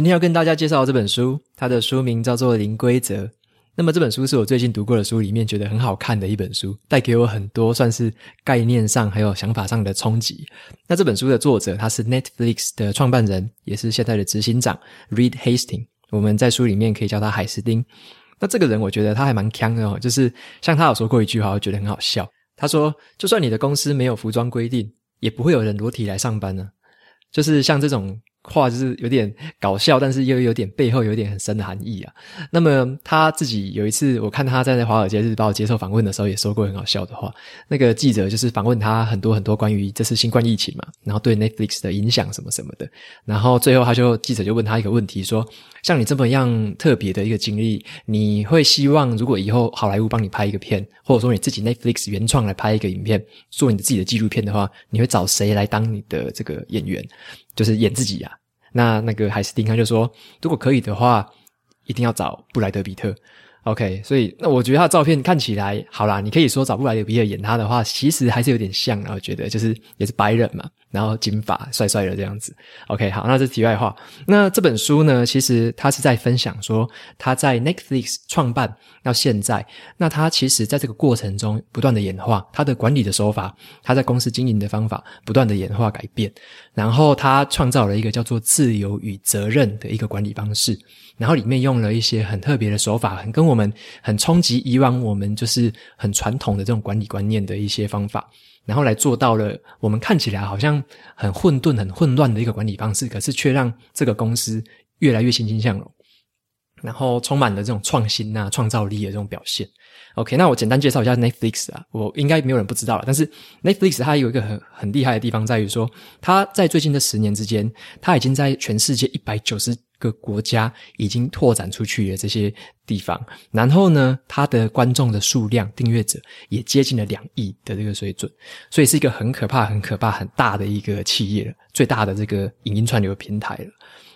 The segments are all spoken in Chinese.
今天要跟大家介绍这本书，它的书名叫做《零规则》。那么这本书是我最近读过的书里面觉得很好看的一本书，带给我很多算是概念上还有想法上的冲击。那这本书的作者他是 Netflix 的创办人，也是现在的执行长 Reed Hastings。我们在书里面可以叫他海斯汀。那这个人我觉得他还蛮强的哦，就是像他有说过一句话，我觉得很好笑。他说：“就算你的公司没有服装规定，也不会有人裸体来上班呢。”就是像这种。话就是有点搞笑，但是又有点背后有点很深的含义啊。那么他自己有一次，我看他在那《华尔街日报》接受访问的时候，也说过很好笑的话。那个记者就是访问他很多很多关于这次新冠疫情嘛，然后对 Netflix 的影响什么什么的。然后最后他就记者就问他一个问题，说：像你这么样特别的一个经历，你会希望如果以后好莱坞帮你拍一个片，或者说你自己 Netflix 原创来拍一个影片，做你的自己的纪录片的话，你会找谁来当你的这个演员？就是演自己啊？那那个海斯汀他就说，如果可以的话，一定要找布莱德比特。OK，所以那我觉得他的照片看起来好啦，你可以说找布莱德比特演他的话，其实还是有点像啊。我觉得就是也是白人嘛，然后金发帅帅的这样子。OK，好，那这是题外话。那这本书呢，其实他是在分享说他在 Netflix 创办到现在，那他其实在这个过程中不断的演化，他的管理的手法，他在公司经营的方法不断的演化改变，然后他创造了一个叫做自由与责任的一个管理方式。然后里面用了一些很特别的手法，很跟我们很冲击以往我们就是很传统的这种管理观念的一些方法，然后来做到了我们看起来好像很混沌、很混乱的一个管理方式，可是却让这个公司越来越欣欣向荣，然后充满了这种创新啊、创造力的这种表现。OK，那我简单介绍一下 Netflix 啊，我应该没有人不知道了，但是 Netflix 它有一个很很厉害的地方在于说，它在最近的十年之间，它已经在全世界一百九十个国家已经拓展出去的这些地方，然后呢，它的观众的数量、订阅者也接近了两亿的这个水准，所以是一个很可怕、很可怕、很大的一个企业，最大的这个影音串流平台了。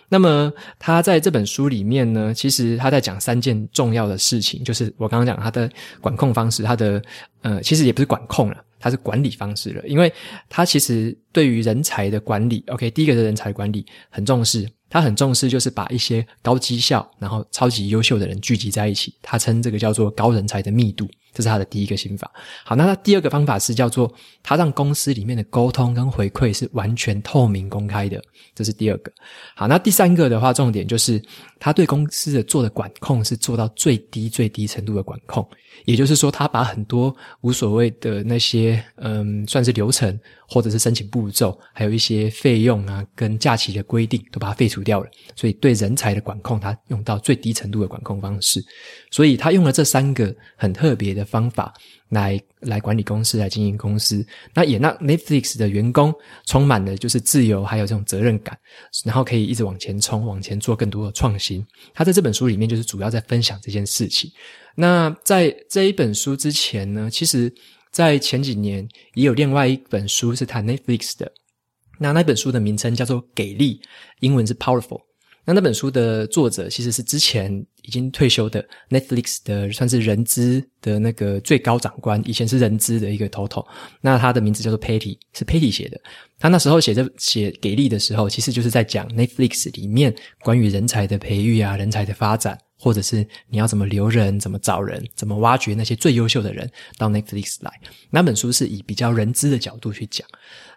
那么他在这本书里面呢，其实他在讲三件重要的事情，就是我刚刚讲他的管控方式，他的呃，其实也不是管控了，他是管理方式了，因为他其实对于人才的管理，OK，第一个是人才管理很重视。他很重视，就是把一些高绩效，然后超级优秀的人聚集在一起。他称这个叫做高人才的密度，这是他的第一个心法。好，那他第二个方法是叫做他让公司里面的沟通跟回馈是完全透明公开的，这是第二个。好，那第三个的话，重点就是他对公司的做的管控是做到最低最低程度的管控，也就是说，他把很多无所谓的那些嗯，算是流程或者是申请步骤，还有一些费用啊跟假期的规定都把它废除。掉了，所以对人才的管控，他用到最低程度的管控方式，所以他用了这三个很特别的方法来来管理公司，来经营公司。那也让 Netflix 的员工充满了就是自由，还有这种责任感，然后可以一直往前冲，往前做更多的创新。他在这本书里面就是主要在分享这件事情。那在这一本书之前呢，其实在前几年也有另外一本书是谈 Netflix 的。那那本书的名称叫做《给力》，英文是 Powerful。那那本书的作者其实是之前已经退休的 Netflix 的算是人资的那个最高长官，以前是人资的一个头头。那他的名字叫做 Patty，是 Patty 写的。他那时候写这写《给力》的时候，其实就是在讲 Netflix 里面关于人才的培育啊，人才的发展。或者是你要怎么留人，怎么找人，怎么挖掘那些最优秀的人到 Netflix 来。那本书是以比较人资的角度去讲。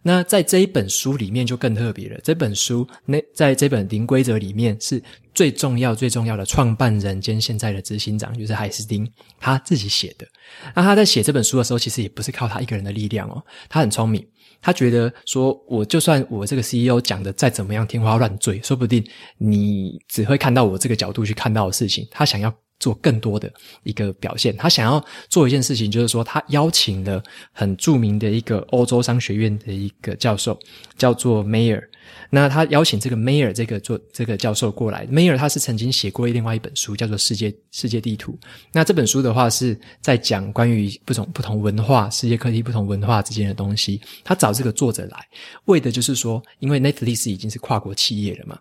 那在这一本书里面就更特别了。这本书那在这本《零规则》里面是最重要、最重要的创办人兼现在的执行长，就是海斯汀他自己写的。那他在写这本书的时候，其实也不是靠他一个人的力量哦，他很聪明。他觉得说，我就算我这个 CEO 讲的再怎么样天花乱坠，说不定你只会看到我这个角度去看到的事情。他想要做更多的一个表现。他想要做一件事情，就是说他邀请了很著名的一个欧洲商学院的一个教授，叫做 Mayer。那他邀请这个 Mayer 这个做这个教授过来，Mayer 他是曾经写过另外一本书，叫做《世界世界地图》。那这本书的话是在讲关于不同不同文化、世界各地不同文化之间的东西。他找这个作者来，为的就是说，因为 Netflix 已经是跨国企业了嘛，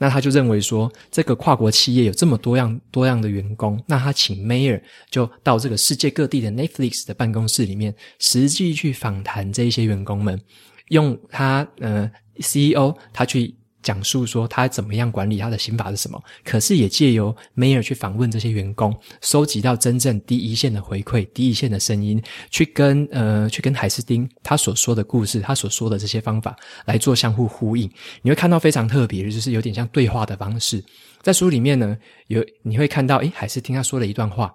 那他就认为说，这个跨国企业有这么多样多样的员工，那他请 Mayer 就到这个世界各地的 Netflix 的办公室里面，实际去访谈这一些员工们，用他呃。CEO 他去讲述说他怎么样管理，他的刑法是什么，可是也借由 Mayer 去访问这些员工，收集到真正第一线的回馈、第一线的声音，去跟呃去跟海斯汀他所说的故事、他所说的这些方法来做相互呼应。你会看到非常特别的，就是有点像对话的方式。在书里面呢，有你会看到，诶，海斯汀他说了一段话。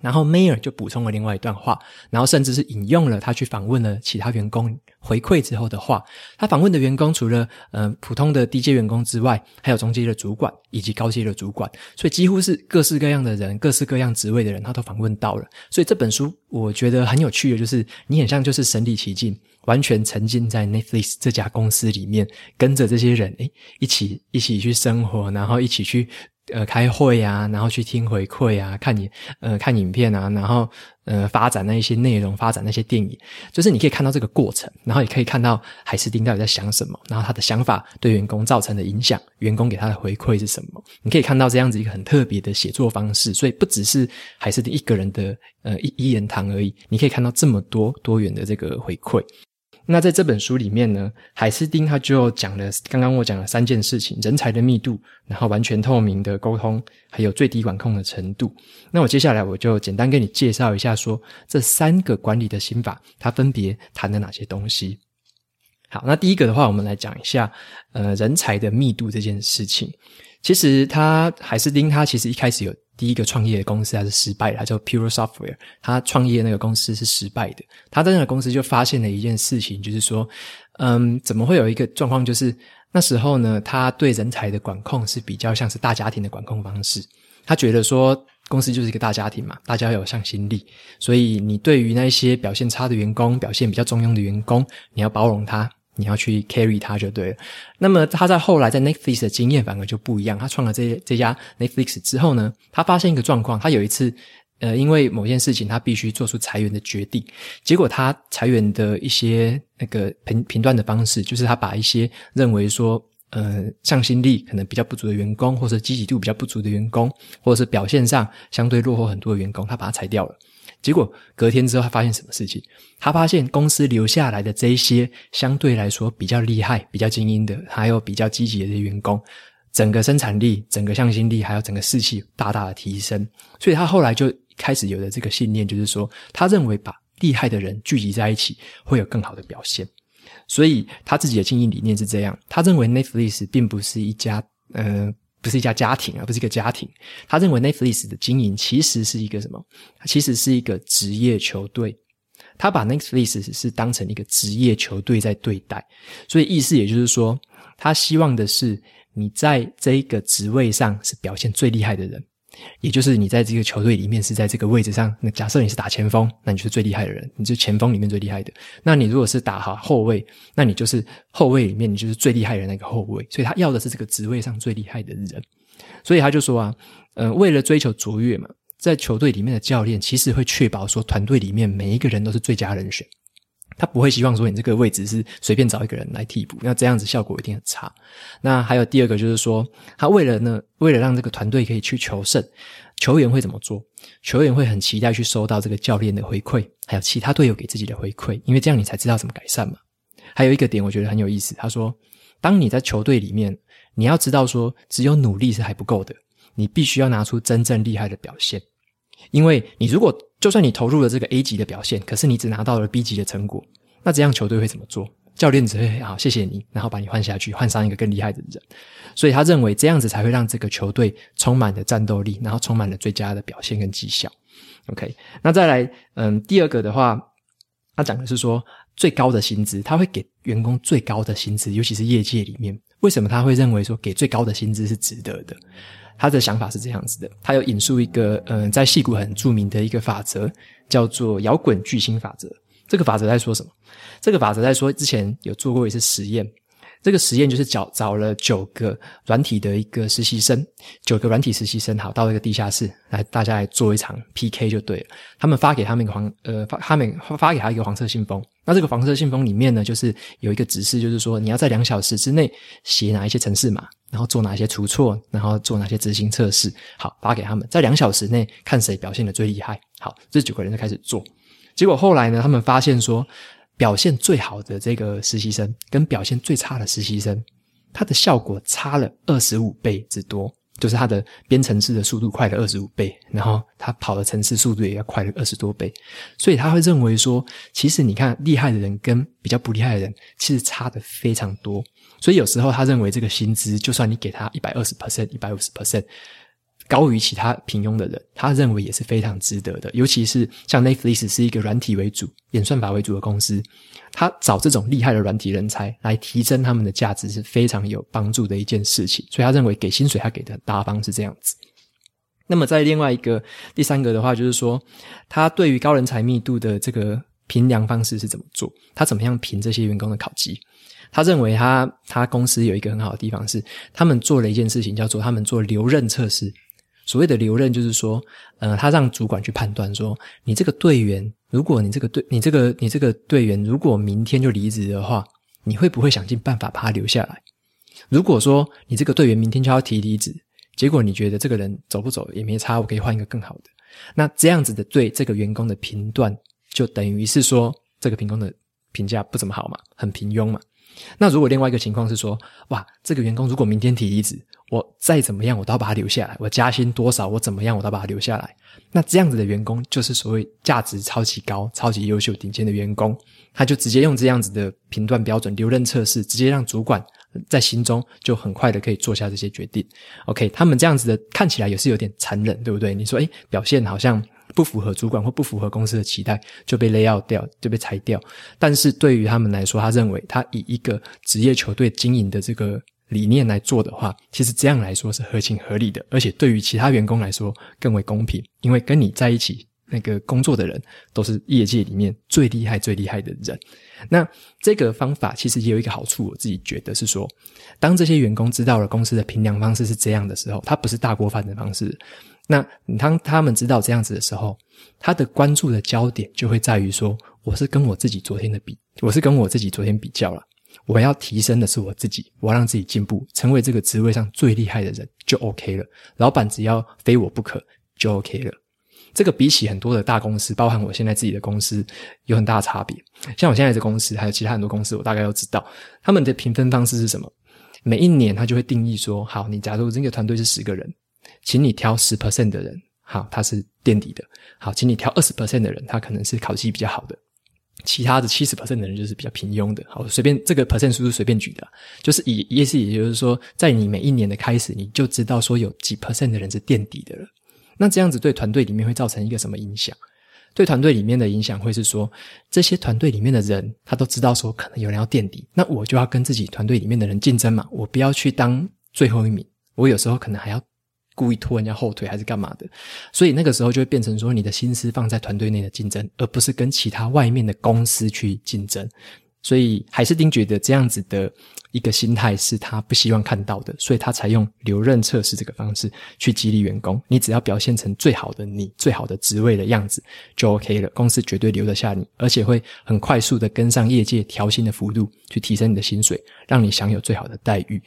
然后 Mayer 就补充了另外一段话，然后甚至是引用了他去访问了其他员工回馈之后的话。他访问的员工除了呃普通的低阶员工之外，还有中阶的主管以及高阶的主管，所以几乎是各式各样的人、各式各样职位的人，他都访问到了。所以这本书我觉得很有趣的，就是你很像就是身临其境，完全沉浸在 Netflix 这家公司里面，跟着这些人诶一起一起去生活，然后一起去。呃，开会啊，然后去听回馈啊，看你呃看影片啊，然后呃发展那一些内容，发展那些电影，就是你可以看到这个过程，然后也可以看到海斯汀到底在想什么，然后他的想法对员工造成的影响，员工给他的回馈是什么，你可以看到这样子一个很特别的写作方式，所以不只是海斯汀一个人的呃一一言堂而已，你可以看到这么多多元的这个回馈。那在这本书里面呢，海斯汀他就讲了刚刚我讲了三件事情：人才的密度，然后完全透明的沟通，还有最低管控的程度。那我接下来我就简单跟你介绍一下说，这三个管理的心法，它分别谈了哪些东西。好，那第一个的话，我们来讲一下呃人才的密度这件事情。其实他海斯汀他其实一开始有。第一个创业的公司还是失败的，叫 Pure Software。他创业那个公司是失败的。他在那个公司就发现了一件事情，就是说，嗯，怎么会有一个状况？就是那时候呢，他对人才的管控是比较像是大家庭的管控方式。他觉得说，公司就是一个大家庭嘛，大家要有向心力，所以你对于那些表现差的员工、表现比较中庸的员工，你要包容他。你要去 carry 他就对了。那么他在后来在 Netflix 的经验反而就不一样。他创了这这家 Netflix 之后呢，他发现一个状况。他有一次，呃，因为某件事情，他必须做出裁员的决定。结果他裁员的一些那个评评断的方式，就是他把一些认为说，呃，向心力可能比较不足的员工，或者积极度比较不足的员工，或者是表现上相对落后很多的员工，他把他裁掉了。结果隔天之后，他发现什么事情？他发现公司留下来的这一些相对来说比较厉害、比较精英的，还有比较积极的这些员工，整个生产力、整个向心力，还有整个士气大大的提升。所以他后来就开始有了这个信念，就是说，他认为把厉害的人聚集在一起，会有更好的表现。所以他自己的经营理念是这样：他认为 Netflix 并不是一家，呃。不是一家家庭，啊不是一个家庭。他认为 Netflix 的经营其实是一个什么？其实是一个职业球队。他把 Netflix 是当成一个职业球队在对待，所以意思也就是说，他希望的是你在这一个职位上是表现最厉害的人。也就是你在这个球队里面是在这个位置上，那假设你是打前锋，那你就是最厉害的人，你就是前锋里面最厉害的。那你如果是打好后卫，那你就是后卫里面你就是最厉害的那个后卫。所以他要的是这个职位上最厉害的人。所以他就说啊，呃，为了追求卓越嘛，在球队里面的教练其实会确保说团队里面每一个人都是最佳人选。他不会希望说你这个位置是随便找一个人来替补，那这样子效果一定很差。那还有第二个就是说，他为了呢，为了让这个团队可以去求胜，球员会怎么做？球员会很期待去收到这个教练的回馈，还有其他队友给自己的回馈，因为这样你才知道怎么改善嘛。还有一个点我觉得很有意思，他说，当你在球队里面，你要知道说，只有努力是还不够的，你必须要拿出真正厉害的表现。因为你如果就算你投入了这个 A 级的表现，可是你只拿到了 B 级的成果，那这样球队会怎么做？教练只会好谢谢你，然后把你换下去，换上一个更厉害的人。所以他认为这样子才会让这个球队充满了战斗力，然后充满了最佳的表现跟绩效。OK，那再来，嗯，第二个的话，他讲的是说最高的薪资，他会给员工最高的薪资，尤其是业界里面，为什么他会认为说给最高的薪资是值得的？他的想法是这样子的，他有引述一个嗯、在戏谷很著名的一个法则，叫做摇滚巨星法则。这个法则在说什么？这个法则在说之前有做过一次实验。这个实验就是找找了九个软体的一个实习生，九个软体实习生，好，到一个地下室来，大家来做一场 PK 就对了。他们发给他们一个黄呃发他们发给他一个黄色信封，那这个黄色信封里面呢，就是有一个指示，就是说你要在两小时之内写哪一些程式码，然后做哪些出错，然后做哪些执行测试。好，发给他们，在两小时内看谁表现的最厉害。好，这九个人就开始做，结果后来呢，他们发现说。表现最好的这个实习生跟表现最差的实习生，他的效果差了二十五倍之多，就是他的编程式的速度快了二十五倍，然后他跑的程式速度也要快了二十多倍，所以他会认为说，其实你看厉害的人跟比较不厉害的人，其实差的非常多，所以有时候他认为这个薪资，就算你给他一百二十 percent、一百五十 percent。高于其他平庸的人，他认为也是非常值得的。尤其是像 Netflix 是一个软体为主、演算法为主的公司，他找这种厉害的软体人才来提升他们的价值是非常有帮助的一件事情。所以他认为给薪水他给的很大方是这样子。那么在另外一个第三个的话，就是说他对于高人才密度的这个评量方式是怎么做？他怎么样评这些员工的考绩？他认为他他公司有一个很好的地方是，他们做了一件事情，叫做他们做留任测试。所谓的留任，就是说，呃，他让主管去判断说，你这个队员，如果你这个队，你这个你这个队员，如果明天就离职的话，你会不会想尽办法把他留下来？如果说你这个队员明天就要提离职，结果你觉得这个人走不走也没差，我可以换一个更好的，那这样子的对这个员工的评断，就等于是说这个员工的评价不怎么好嘛，很平庸嘛。那如果另外一个情况是说，哇，这个员工如果明天提离职，我再怎么样我都要把他留下来，我加薪多少我怎么样我都要把他留下来。那这样子的员工就是所谓价值超级高、超级优秀、顶尖的员工，他就直接用这样子的评断标准、留任测试，直接让主管在心中就很快的可以做下这些决定。OK，他们这样子的看起来也是有点残忍，对不对？你说，诶，表现好像。不符合主管或不符合公司的期待，就被 lay out 掉，就被裁掉。但是对于他们来说，他认为他以一个职业球队经营的这个理念来做的话，其实这样来说是合情合理的，而且对于其他员工来说更为公平。因为跟你在一起那个工作的人都是业界里面最厉害、最厉害的人。那这个方法其实也有一个好处，我自己觉得是说，当这些员工知道了公司的评量方式是这样的时候，他不是大锅饭的方式。那当他们知道这样子的时候，他的关注的焦点就会在于说，我是跟我自己昨天的比，我是跟我自己昨天比较了。我要提升的是我自己，我要让自己进步，成为这个职位上最厉害的人就 OK 了。老板只要非我不可就 OK 了。这个比起很多的大公司，包含我现在自己的公司，有很大的差别。像我现在的公司，还有其他很多公司，我大概都知道他们的评分方式是什么。每一年他就会定义说，好，你假如这个团队是十个人。请你挑十 percent 的人，好，他是垫底的。好，请你挑二十 percent 的人，他可能是考绩比较好的。其他的七十 percent 的人就是比较平庸的。好，随便这个 percent 数是随便举的，就是以意思，也就是说，在你每一年的开始，你就知道说有几 percent 的人是垫底的了。那这样子对团队里面会造成一个什么影响？对团队里面的影响会是说，这些团队里面的人，他都知道说可能有人要垫底，那我就要跟自己团队里面的人竞争嘛，我不要去当最后一名，我有时候可能还要。故意拖人家后腿还是干嘛的？所以那个时候就会变成说，你的心思放在团队内的竞争，而不是跟其他外面的公司去竞争。所以海斯汀觉得这样子的一个心态是他不希望看到的，所以他才用留任测试这个方式去激励员工。你只要表现成最好的你，最好的职位的样子就 OK 了，公司绝对留得下你，而且会很快速的跟上业界调薪的幅度，去提升你的薪水，让你享有最好的待遇。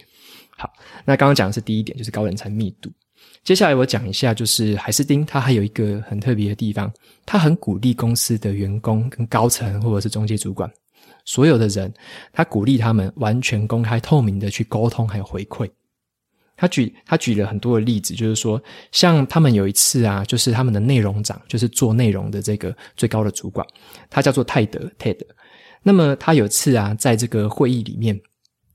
好，那刚刚讲的是第一点，就是高人才密度。接下来我讲一下，就是海斯汀，他还有一个很特别的地方，他很鼓励公司的员工跟高层或者是中介主管，所有的人，他鼓励他们完全公开透明的去沟通还有回馈。他举他举了很多的例子，就是说，像他们有一次啊，就是他们的内容长，就是做内容的这个最高的主管，他叫做泰德 Ted。那么他有次啊，在这个会议里面。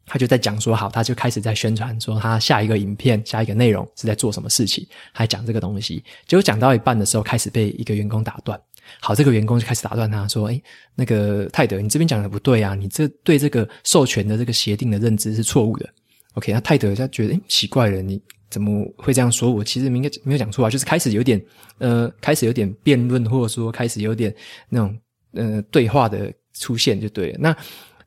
他就在讲说好，他就开始在宣传说他下一个影片、下一个内容是在做什么事情，还讲这个东西。结果讲到一半的时候，开始被一个员工打断。好，这个员工就开始打断他说：“诶，那个泰德，你这边讲的不对啊，你这对这个授权的这个协定的认知是错误的。” OK，那泰德他觉得诶奇怪了，你怎么会这样说我？其实没没有讲错啊，就是开始有点呃，开始有点辩论，或者说开始有点那种呃对话的出现就对了。那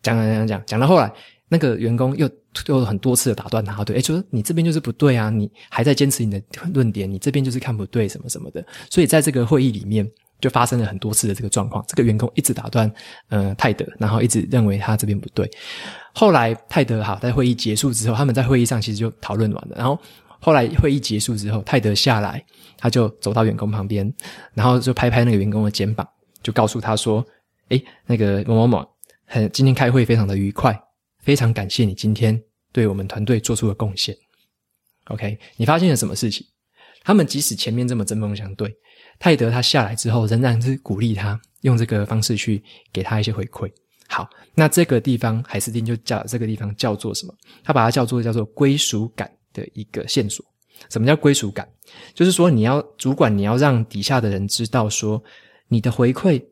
讲讲讲讲讲到后来，那个员工又又很多次的打断他，对，哎，就说你这边就是不对啊，你还在坚持你的论点，你这边就是看不对什么什么的。所以在这个会议里面。就发生了很多次的这个状况，这个员工一直打断，呃，泰德，然后一直认为他这边不对。后来泰德哈，在会议结束之后，他们在会议上其实就讨论完了。然后后来会议结束之后，泰德下来，他就走到员工旁边，然后就拍拍那个员工的肩膀，就告诉他说：“诶，那个某某某，很今天开会非常的愉快，非常感谢你今天对我们团队做出的贡献。OK，你发现了什么事情？他们即使前面这么针锋相对。”泰德他下来之后，仍然是鼓励他用这个方式去给他一些回馈。好，那这个地方海斯汀就叫这个地方叫做什么？他把它叫做叫做归属感的一个线索。什么叫归属感？就是说你要主管，你要让底下的人知道说，你的回馈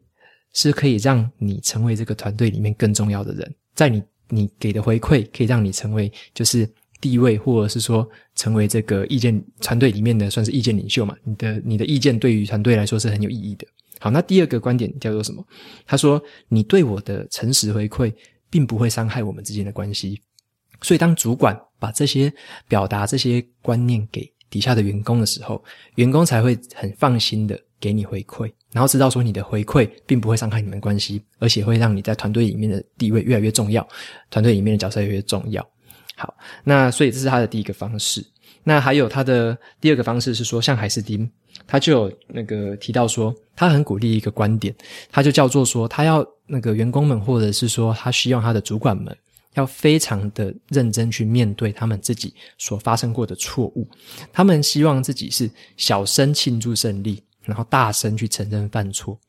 是可以让你成为这个团队里面更重要的人，在你你给的回馈可以让你成为就是。地位，或者是说成为这个意见团队里面的算是意见领袖嘛？你的你的意见对于团队来说是很有意义的。好，那第二个观点叫做什么？他说：“你对我的诚实回馈，并不会伤害我们之间的关系。”所以，当主管把这些表达这些观念给底下的员工的时候，员工才会很放心的给你回馈，然后知道说你的回馈并不会伤害你们关系，而且会让你在团队里面的地位越来越重要，团队里面的角色越来越重要。好，那所以这是他的第一个方式。那还有他的第二个方式是说，像海斯汀，他就有那个提到说，他很鼓励一个观点，他就叫做说，他要那个员工们，或者是说，他希望他的主管们要非常的认真去面对他们自己所发生过的错误。他们希望自己是小声庆祝胜利，然后大声去承认犯错。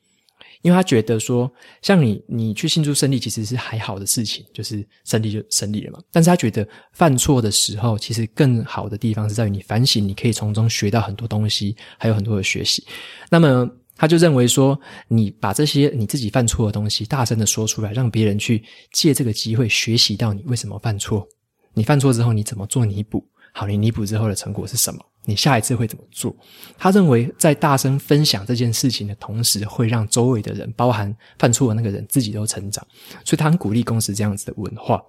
因为他觉得说，像你，你去庆祝胜利其实是还好的事情，就是胜利就胜利了嘛。但是他觉得犯错的时候，其实更好的地方是在于你反省，你可以从中学到很多东西，还有很多的学习。那么他就认为说，你把这些你自己犯错的东西大声的说出来，让别人去借这个机会学习到你为什么犯错，你犯错之后你怎么做弥补，好，你弥补之后的成果是什么？你下一次会怎么做？他认为在大声分享这件事情的同时，会让周围的人，包含犯错的那个人自己都成长，所以他很鼓励公司这样子的文化。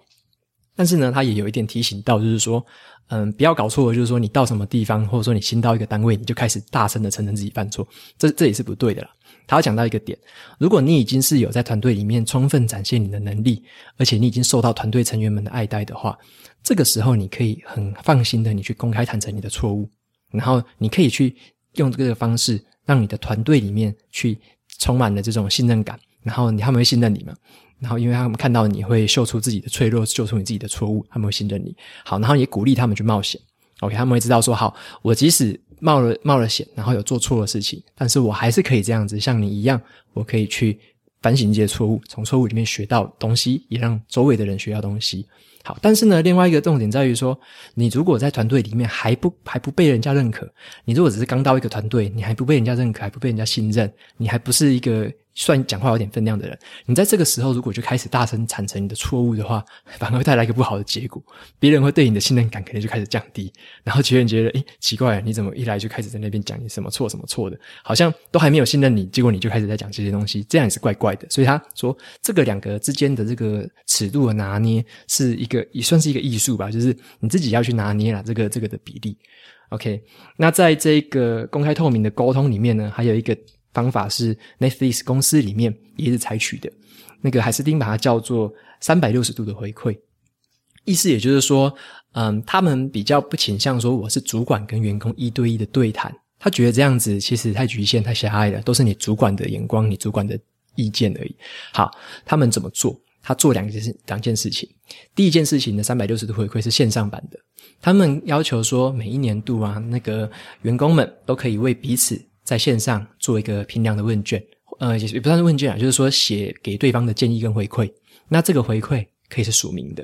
但是呢，他也有一点提醒到，就是说，嗯，不要搞错，就是说你到什么地方，或者说你新到一个单位，你就开始大声的承认自己犯错，这这也是不对的啦。他讲到一个点，如果你已经是有在团队里面充分展现你的能力，而且你已经受到团队成员们的爱戴的话，这个时候你可以很放心的，你去公开坦诚你的错误。然后你可以去用这个方式，让你的团队里面去充满了这种信任感。然后他们会信任你嘛？然后因为他们看到你会秀出自己的脆弱，秀出你自己的错误，他们会信任你。好，然后也鼓励他们去冒险。OK，他们会知道说，好，我即使冒了冒了险，然后有做错的事情，但是我还是可以这样子，像你一样，我可以去反省这些错误，从错误里面学到东西，也让周围的人学到东西。好，但是呢，另外一个重点在于说，你如果在团队里面还不还不被人家认可，你如果只是刚到一个团队，你还不被人家认可，还不被人家信任，你还不是一个。算讲话有点分量的人，你在这个时候如果就开始大声坦诚你的错误的话，反而会带来一个不好的结果。别人会对你的信任感可能就开始降低，然后别人觉得，诶，奇怪，你怎么一来就开始在那边讲你什么错什么错的，好像都还没有信任你，结果你就开始在讲这些东西，这样也是怪怪的。所以他说，这个两个之间的这个尺度的拿捏是一个也算是一个艺术吧，就是你自己要去拿捏了，这个这个的比例。OK，那在这个公开透明的沟通里面呢，还有一个。方法是 Netflix 公司里面也是采取的，那个海斯汀把它叫做三百六十度的回馈，意思也就是说，嗯，他们比较不倾向说我是主管跟员工一对一的对谈，他觉得这样子其实太局限、太狭隘了，都是你主管的眼光、你主管的意见而已。好，他们怎么做？他做两件事，两件事情。第一件事情的三百六十度回馈是线上版的，他们要求说每一年度啊，那个员工们都可以为彼此。在线上做一个评量的问卷，呃，也不算是问卷啊，就是说写给对方的建议跟回馈。那这个回馈可以是署名的，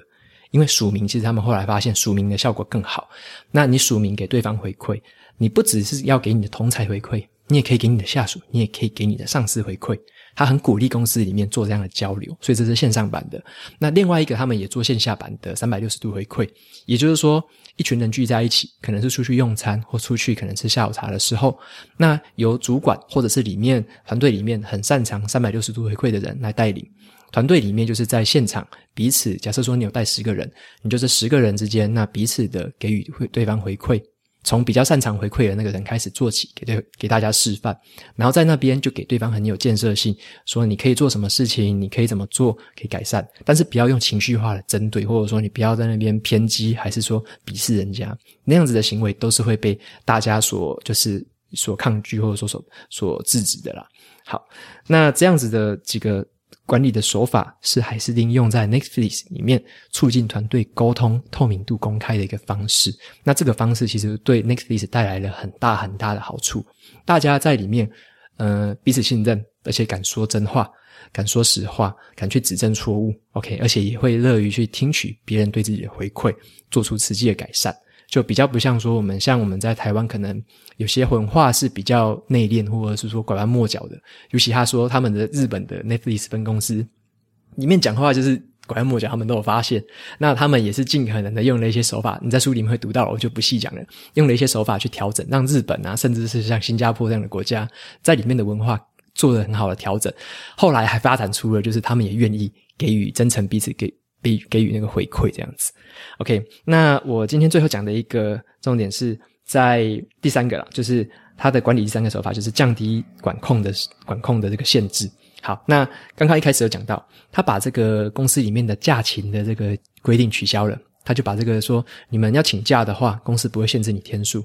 因为署名其实他们后来发现署名的效果更好。那你署名给对方回馈，你不只是要给你的同才回馈，你也可以给你的下属，你也可以给你的上司回馈。他很鼓励公司里面做这样的交流，所以这是线上版的。那另外一个，他们也做线下版的三百六十度回馈，也就是说，一群人聚在一起，可能是出去用餐或出去可能吃下午茶的时候，那由主管或者是里面团队里面很擅长三百六十度回馈的人来带领。团队里面就是在现场彼此，假设说你有带十个人，你就这十个人之间，那彼此的给予对对方回馈。从比较擅长回馈的那个人开始做起，给对给大家示范，然后在那边就给对方很有建设性，说你可以做什么事情，你可以怎么做，可以改善，但是不要用情绪化的针对，或者说你不要在那边偏激，还是说鄙视人家，那样子的行为都是会被大家所就是所抗拒，或者说所所制止的啦。好，那这样子的几个。管理的手法是还是应用在 Netflix 里面，促进团队沟通、透明度、公开的一个方式。那这个方式其实对 Netflix 带来了很大很大的好处。大家在里面，呃，彼此信任，而且敢说真话，敢说实话，敢去指正错误。OK，而且也会乐于去听取别人对自己的回馈，做出实际的改善。就比较不像说我们像我们在台湾，可能有些文化是比较内敛，或者是说拐弯抹角的。尤其他说他们的日本的 Netflix 分公司里面讲话就是拐弯抹角，他们都有发现。那他们也是尽可能的用了一些手法，你在书里面会读到，我就不细讲了。用了一些手法去调整，让日本啊，甚至是像新加坡这样的国家，在里面的文化做了很好的调整。后来还发展出了，就是他们也愿意给予真诚彼此给。给给予那个回馈这样子，OK。那我今天最后讲的一个重点是在第三个啦，就是他的管理第三个手法就是降低管控的管控的这个限制。好，那刚刚一开始有讲到，他把这个公司里面的假勤的这个规定取消了，他就把这个说，你们要请假的话，公司不会限制你天数，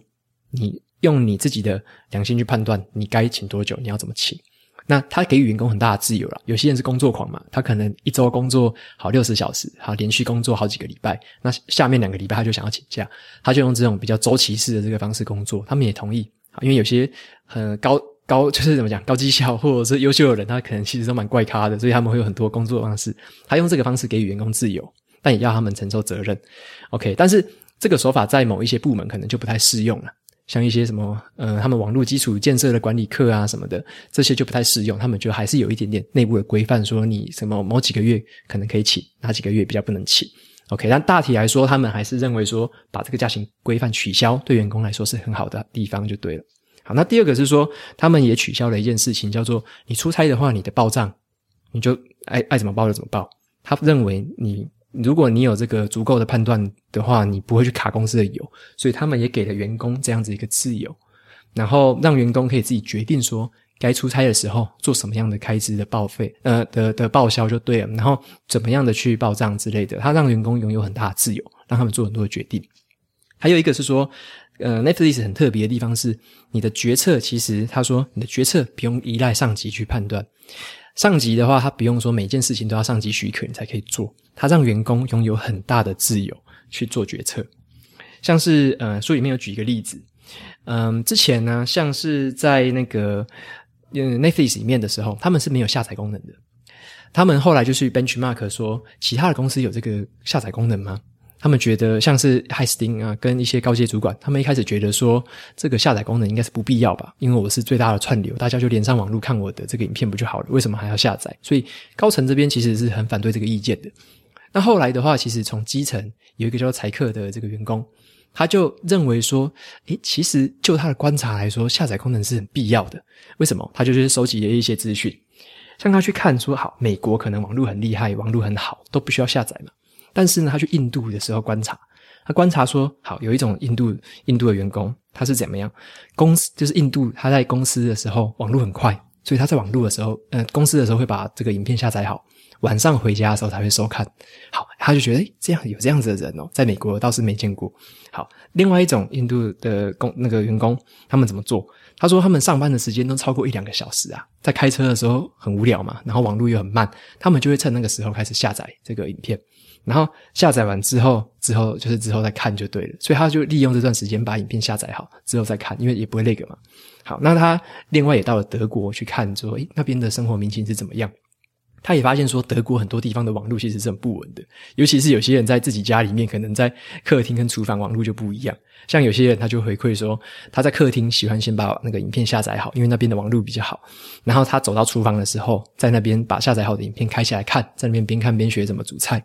你用你自己的良心去判断你该请多久，你要怎么请。那他给予员工很大的自由了。有些人是工作狂嘛，他可能一周工作好六十小时，好连续工作好几个礼拜，那下面两个礼拜他就想要请假，他就用这种比较周期式的这个方式工作。他们也同意，因为有些很高高就是怎么讲高绩效或者是优秀的人，他可能其实都蛮怪咖的，所以他们会有很多工作方式。他用这个方式给予员工自由，但也要他们承受责任。OK，但是这个手法在某一些部门可能就不太适用了。像一些什么，呃，他们网络基础建设的管理课啊什么的，这些就不太适用。他们就还是有一点点内部的规范，说你什么某几个月可能可以请，哪几个月比较不能请。OK，但大体来说，他们还是认为说，把这个假期规范取消，对员工来说是很好的地方，就对了。好，那第二个是说，他们也取消了一件事情，叫做你出差的话，你的报账你就爱爱怎么报就怎么报。他认为你。如果你有这个足够的判断的话，你不会去卡公司的油，所以他们也给了员工这样子一个自由，然后让员工可以自己决定说该出差的时候做什么样的开支的报废，呃的的报销就对了，然后怎么样的去报账之类的，他让员工拥有很大的自由，让他们做很多的决定。还有一个是说，呃，Netflix 很特别的地方是，你的决策其实他说你的决策不用依赖上级去判断。上级的话，他不用说每件事情都要上级许可你才可以做，他让员工拥有很大的自由去做决策。像是呃书里面有举一个例子，嗯、之前呢，像是在那个嗯 Netflix 里面的时候，他们是没有下载功能的。他们后来就去 benchmark 说，其他的公司有这个下载功能吗？他们觉得像是海斯汀啊，跟一些高阶主管，他们一开始觉得说这个下载功能应该是不必要吧，因为我是最大的串流，大家就连上网络看我的这个影片不就好了？为什么还要下载？所以高层这边其实是很反对这个意见的。那后来的话，其实从基层有一个叫做财克的这个员工，他就认为说，诶，其实就他的观察来说，下载功能是很必要的。为什么？他就是收集了一些资讯，像他去看说，好，美国可能网络很厉害，网络很好，都不需要下载嘛。但是呢，他去印度的时候观察，他观察说，好，有一种印度印度的员工，他是怎么样？公司就是印度，他在公司的时候网络很快，所以他在网络的时候，呃，公司的时候会把这个影片下载好，晚上回家的时候才会收看。好，他就觉得，诶，这样有这样子的人哦，在美国倒是没见过。好，另外一种印度的工那个员工，他们怎么做？他说他们上班的时间都超过一两个小时啊，在开车的时候很无聊嘛，然后网络又很慢，他们就会趁那个时候开始下载这个影片。然后下载完之后，之后就是之后再看就对了。所以他就利用这段时间把影片下载好，之后再看，因为也不会那个嘛。好，那他另外也到了德国去看，说，诶，那边的生活民情是怎么样？他也发现说，德国很多地方的网络其实是很不稳的，尤其是有些人在自己家里面，可能在客厅跟厨房网络就不一样。像有些人他就回馈说，他在客厅喜欢先把那个影片下载好，因为那边的网络比较好。然后他走到厨房的时候，在那边把下载好的影片开起来看，在那边边看边学怎么煮菜。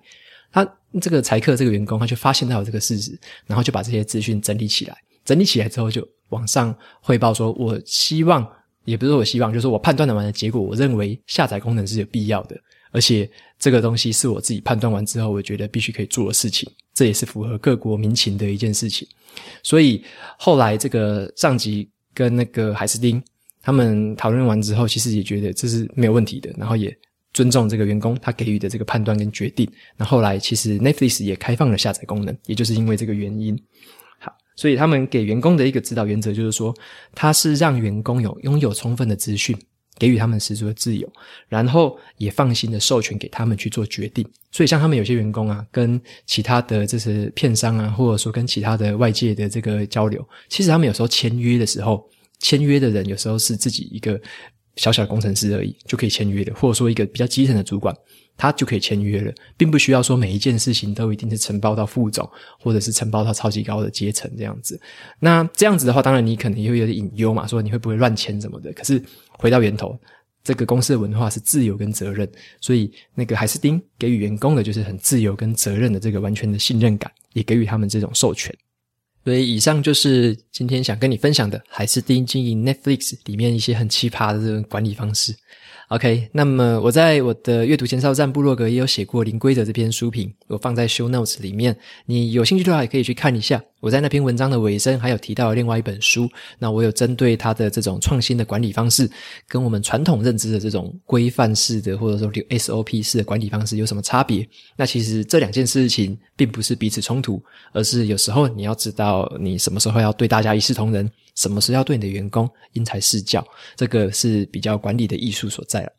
他这个财客这个员工，他就发现到这个事实，然后就把这些资讯整理起来，整理起来之后就往上汇报说，我希望。也不是我希望，就是我判断的完的结果，我认为下载功能是有必要的，而且这个东西是我自己判断完之后，我觉得必须可以做的事情，这也是符合各国民情的一件事情。所以后来这个上级跟那个海斯汀他们讨论完之后，其实也觉得这是没有问题的，然后也尊重这个员工他给予的这个判断跟决定。那后来其实 Netflix 也开放了下载功能，也就是因为这个原因。好所以他们给员工的一个指导原则就是说，他是让员工有拥有充分的资讯，给予他们十足的自由，然后也放心的授权给他们去做决定。所以像他们有些员工啊，跟其他的这些片商啊，或者说跟其他的外界的这个交流，其实他们有时候签约的时候，签约的人有时候是自己一个小小的工程师而已，就可以签约的，或者说一个比较基层的主管。他就可以签约了，并不需要说每一件事情都一定是承包到副总，或者是承包到超级高的阶层这样子。那这样子的话，当然你可能也会有点隐忧嘛，说你会不会乱签什么的。可是回到源头，这个公司的文化是自由跟责任，所以那个海斯汀给予员工的就是很自由跟责任的这个完全的信任感，也给予他们这种授权。所以以上就是今天想跟你分享的海斯汀经营 Netflix 里面一些很奇葩的这种管理方式。OK，那么我在我的阅读前哨站部落格也有写过《零规则》这篇书评，我放在 Show Notes 里面，你有兴趣的话也可以去看一下。我在那篇文章的尾声还有提到另外一本书，那我有针对它的这种创新的管理方式，跟我们传统认知的这种规范式的或者说 SOP 式的管理方式有什么差别？那其实这两件事情并不是彼此冲突，而是有时候你要知道你什么时候要对大家一视同仁。什么时候要对你的员工因材施教？这个是比较管理的艺术所在了。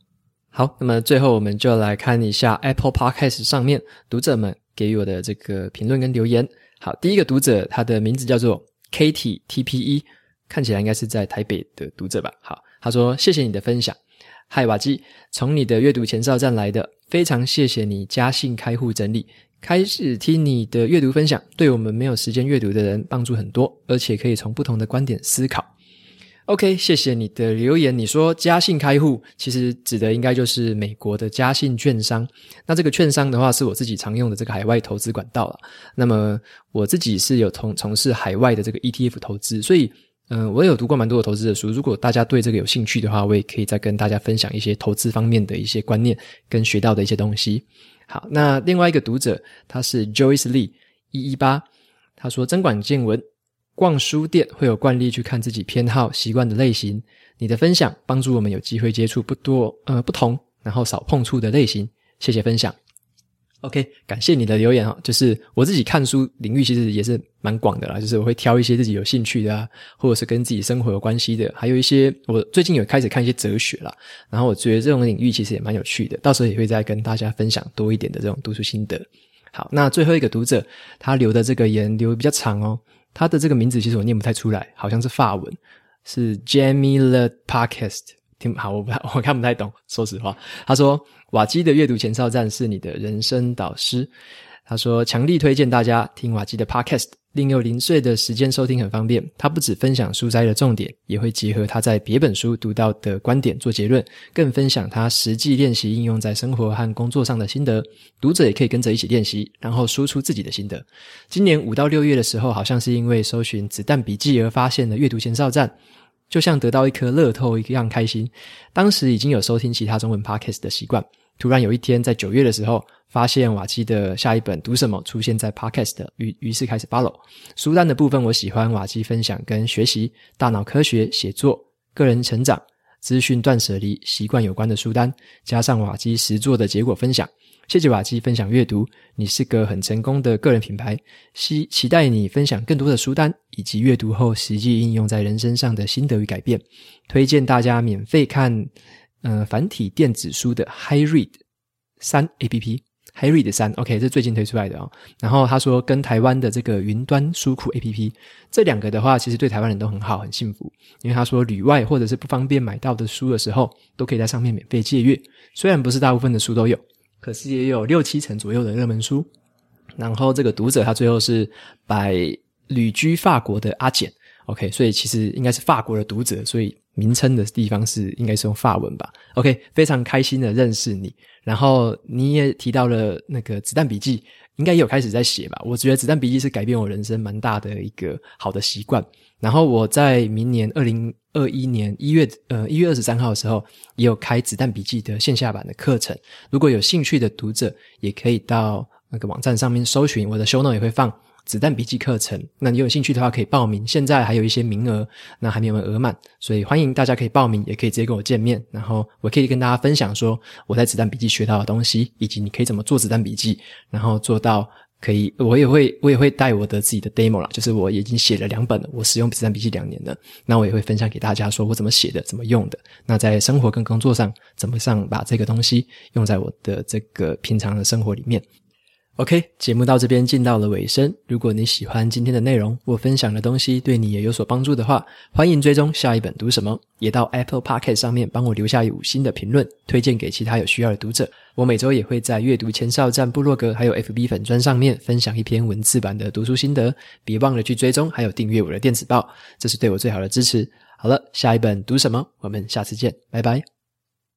好，那么最后我们就来看一下 Apple Podcast 上面读者们给予我的这个评论跟留言。好，第一个读者他的名字叫做 Katie TPE，看起来应该是在台北的读者吧。好，他说谢谢你的分享。嗨，瓦基，从你的阅读前哨站来的，非常谢谢你加信开户整理。开始听你的阅读分享，对我们没有时间阅读的人帮助很多，而且可以从不同的观点思考。OK，谢谢你的留言。你说嘉信开户，其实指的应该就是美国的嘉信券商。那这个券商的话，是我自己常用的这个海外投资管道了。那么我自己是有从从事海外的这个 ETF 投资，所以嗯、我有读过蛮多的投资的书。如果大家对这个有兴趣的话，我也可以再跟大家分享一些投资方面的一些观念跟学到的一些东西。好，那另外一个读者他是 Joyce Lee 一一八，他说增广见闻，逛书店会有惯例去看自己偏好习惯的类型。你的分享帮助我们有机会接触不多呃不同，然后少碰触的类型。谢谢分享。OK，感谢你的留言哈，就是我自己看书领域其实也是蛮广的啦，就是我会挑一些自己有兴趣的啊，或者是跟自己生活有关系的，还有一些我最近有开始看一些哲学啦，然后我觉得这种领域其实也蛮有趣的，到时候也会再跟大家分享多一点的这种读书心得。好，那最后一个读者他留的这个言留比较长哦，他的这个名字其实我念不太出来，好像是法文，是 Jamie the Podcast，听好，我不太 我看不太懂，说实话，他说。瓦基的阅读前哨站是你的人生导师。他说，强力推荐大家听瓦基的 Podcast，零又零碎的时间收听很方便。他不只分享书摘的重点，也会结合他在别本书读到的观点做结论，更分享他实际练习应用在生活和工作上的心得。读者也可以跟着一起练习，然后输出自己的心得。今年五到六月的时候，好像是因为搜寻子弹笔记而发现了阅读前哨站。就像得到一颗乐透一样开心。当时已经有收听其他中文 podcast 的习惯，突然有一天在九月的时候，发现瓦基的下一本读什么出现在 podcast，于于是开始 follow。书单的部分，我喜欢瓦基分享跟学习、大脑科学、写作、个人成长、资讯断舍离、习惯有关的书单，加上瓦基实作的结果分享。谢谢瓦基分享阅读，你是个很成功的个人品牌。期期待你分享更多的书单，以及阅读后实际应用在人身上的心得与改变。推荐大家免费看，呃，繁体电子书的 HyRead 三 APP。，HyRead 三，OK，这是最近推出来的哦。然后他说跟台湾的这个云端书库 APP，这两个的话，其实对台湾人都很好，很幸福。因为他说旅外或者是不方便买到的书的时候，都可以在上面免费借阅。虽然不是大部分的书都有，可是也有六七成左右的热门书。然后这个读者他最后是摆旅居法国的阿简，OK，所以其实应该是法国的读者，所以。名称的地方是应该是用法文吧？OK，非常开心的认识你。然后你也提到了那个子弹笔记，应该也有开始在写吧？我觉得子弹笔记是改变我人生蛮大的一个好的习惯。然后我在明年二零二一年一月呃一月二十三号的时候，也有开子弹笔记的线下版的课程。如果有兴趣的读者，也可以到那个网站上面搜寻，我的 show note 也会放。子弹笔记课程，那你有兴趣的话可以报名，现在还有一些名额，那还没有额满，所以欢迎大家可以报名，也可以直接跟我见面，然后我可以跟大家分享说我在子弹笔记学到的东西，以及你可以怎么做子弹笔记，然后做到可以，我也会我也会带我的自己的 demo 啦，就是我已经写了两本了，我使用子弹笔记两年了，那我也会分享给大家，说我怎么写的，怎么用的，那在生活跟工作上怎么上把这个东西用在我的这个平常的生活里面。OK，节目到这边进到了尾声。如果你喜欢今天的内容，我分享的东西对你也有所帮助的话，欢迎追踪下一本读什么，也到 Apple Podcast 上面帮我留下五星的评论，推荐给其他有需要的读者。我每周也会在阅读前哨站部落格还有 FB 粉砖上面分享一篇文字版的读书心得，别忘了去追踪还有订阅我的电子报，这是对我最好的支持。好了，下一本读什么？我们下次见，拜拜。